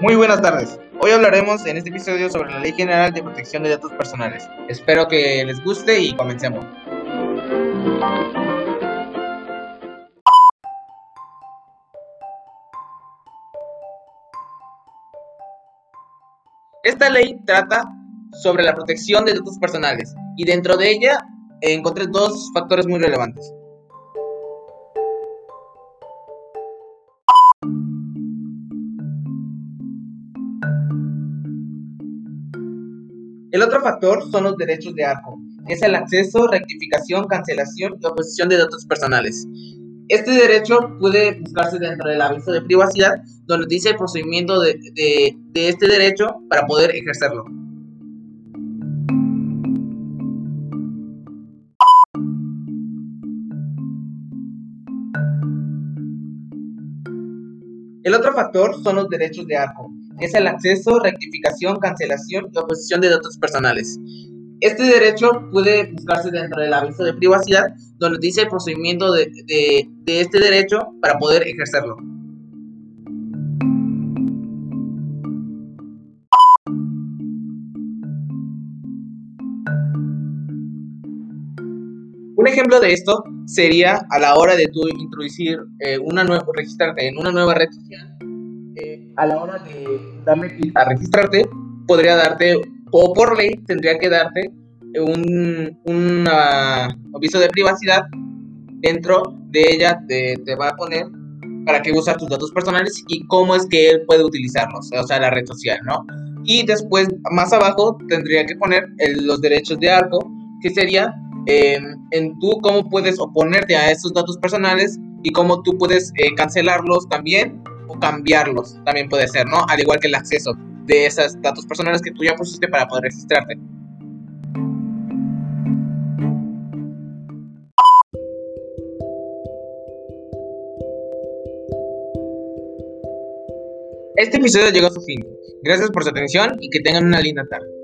Muy buenas tardes. Hoy hablaremos en este episodio sobre la Ley General de Protección de Datos Personales. Espero que les guste y comencemos. Esta ley trata sobre la protección de datos personales y dentro de ella encontré dos factores muy relevantes. El otro factor son los derechos de ARCO, es el acceso, rectificación, cancelación y oposición de datos personales. Este derecho puede buscarse dentro del aviso de privacidad, donde dice el procedimiento de, de este derecho para poder ejercerlo. El otro factor son los derechos de ARCO, es el acceso, rectificación, cancelación y oposición de datos personales. Este derecho puede buscarse dentro del aviso de privacidad, donde dice el procedimiento de, de este derecho para poder ejercerlo. Un ejemplo de esto sería a la hora de tú introducir eh, una nueva, registrarte en una nueva red social, eh, a la hora de darle a registrarte, podría darte, o por ley, tendría que darte un, aviso de privacidad. Dentro de ella te, va a poner para que usar tus datos personales y cómo es que él puede utilizarlos, o sea, la red social, ¿no? Y después, más abajo, tendría que poner los derechos de algo, que sería en tú cómo puedes oponerte a esos datos personales y cómo tú puedes eh, cancelarlos también o cambiarlos, también puede ser, ¿no? Al igual que el acceso de esos datos personales que tú ya pusiste para poder registrarte. Este episodio llegó a su fin. Gracias por su atención y que tengan una linda tarde.